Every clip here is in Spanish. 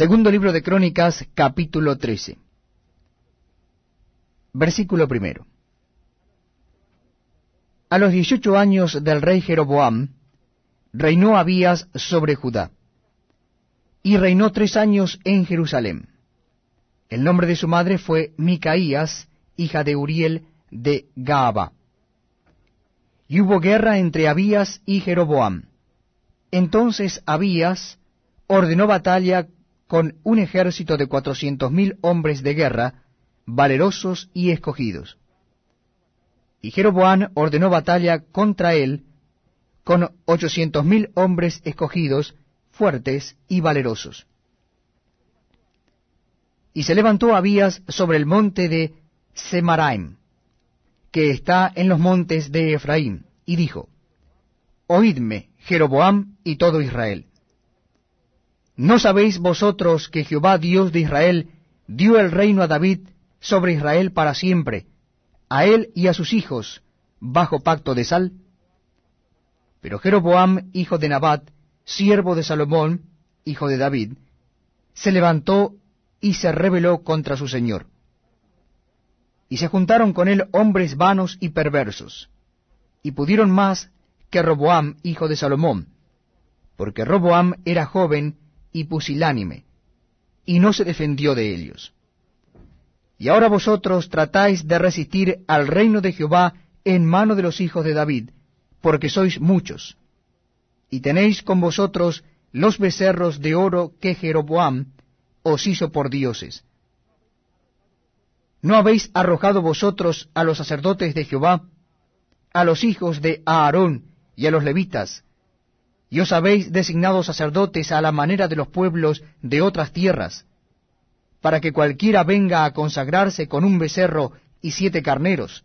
Segundo libro de Crónicas, capítulo 13. Versículo primero. A los dieciocho años del rey Jeroboam, reinó Abías sobre Judá, y reinó tres años en Jerusalén. El nombre de su madre fue Micaías, hija de Uriel de Gaaba. Y hubo guerra entre Abías y Jeroboam. Entonces Abías ordenó batalla con un ejército de cuatrocientos mil hombres de guerra, valerosos y escogidos. Y Jeroboam ordenó batalla contra él con ochocientos mil hombres escogidos, fuertes y valerosos. Y se levantó Abías sobre el monte de Semaraim, que está en los montes de Efraín, y dijo, Oídme, Jeroboam y todo Israel. ¿No sabéis vosotros que Jehová Dios de Israel dio el reino a David sobre Israel para siempre, a él y a sus hijos, bajo pacto de sal? Pero Jeroboam, hijo de Nabat, siervo de Salomón, hijo de David, se levantó y se rebeló contra su señor. Y se juntaron con él hombres vanos y perversos, y pudieron más que Roboam, hijo de Salomón, porque Roboam era joven y pusilánime, y no se defendió de ellos. Y ahora vosotros tratáis de resistir al reino de Jehová en mano de los hijos de David, porque sois muchos. Y tenéis con vosotros los becerros de oro que Jeroboam os hizo por dioses. ¿No habéis arrojado vosotros a los sacerdotes de Jehová, a los hijos de Aarón y a los levitas, y os habéis designado sacerdotes a la manera de los pueblos de otras tierras, para que cualquiera venga a consagrarse con un becerro y siete carneros,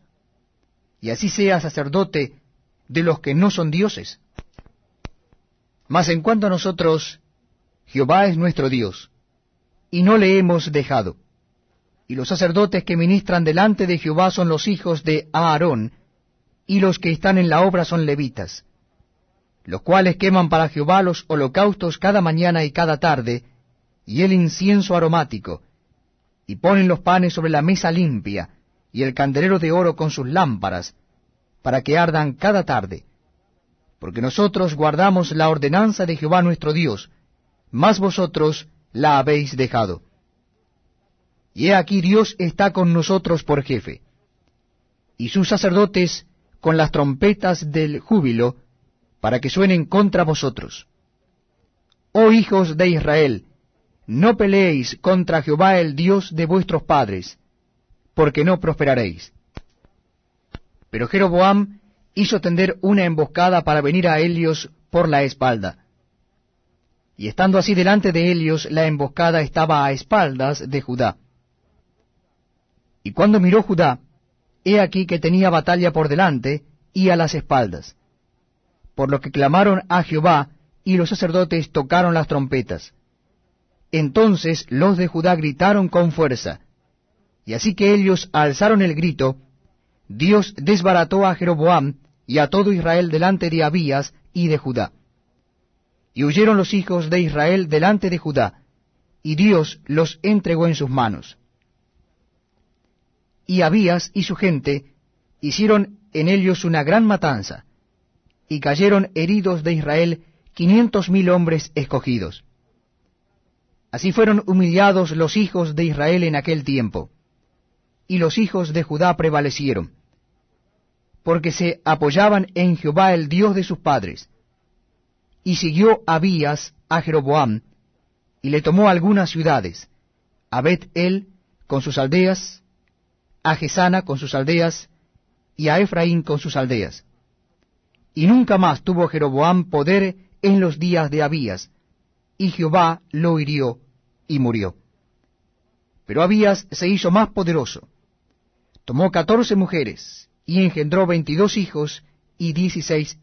y así sea sacerdote de los que no son dioses. Mas en cuanto a nosotros, Jehová es nuestro Dios, y no le hemos dejado. Y los sacerdotes que ministran delante de Jehová son los hijos de Aarón, y los que están en la obra son levitas los cuales queman para Jehová los holocaustos cada mañana y cada tarde, y el incienso aromático, y ponen los panes sobre la mesa limpia, y el candelero de oro con sus lámparas, para que ardan cada tarde. Porque nosotros guardamos la ordenanza de Jehová nuestro Dios, mas vosotros la habéis dejado. Y he aquí Dios está con nosotros por jefe, y sus sacerdotes con las trompetas del júbilo, para que suenen contra vosotros. Oh hijos de Israel, no peleéis contra Jehová el Dios de vuestros padres, porque no prosperaréis. Pero Jeroboam hizo tender una emboscada para venir a Helios por la espalda. Y estando así delante de Helios, la emboscada estaba a espaldas de Judá. Y cuando miró Judá, he aquí que tenía batalla por delante y a las espaldas por lo que clamaron a Jehová, y los sacerdotes tocaron las trompetas. Entonces los de Judá gritaron con fuerza, y así que ellos alzaron el grito, Dios desbarató a Jeroboam y a todo Israel delante de Abías y de Judá. Y huyeron los hijos de Israel delante de Judá, y Dios los entregó en sus manos. Y Abías y su gente hicieron en ellos una gran matanza, y cayeron heridos de Israel quinientos mil hombres escogidos. Así fueron humillados los hijos de Israel en aquel tiempo, y los hijos de Judá prevalecieron, porque se apoyaban en Jehová el Dios de sus padres. Y siguió Abías a Jeroboam, y le tomó algunas ciudades, a Bet-El con sus aldeas, a Gesana con sus aldeas, y a Efraín con sus aldeas y nunca más tuvo Jeroboam poder en los días de Abías, y Jehová lo hirió y murió. Pero Abías se hizo más poderoso. Tomó catorce mujeres, y engendró veintidós hijos y dieciséis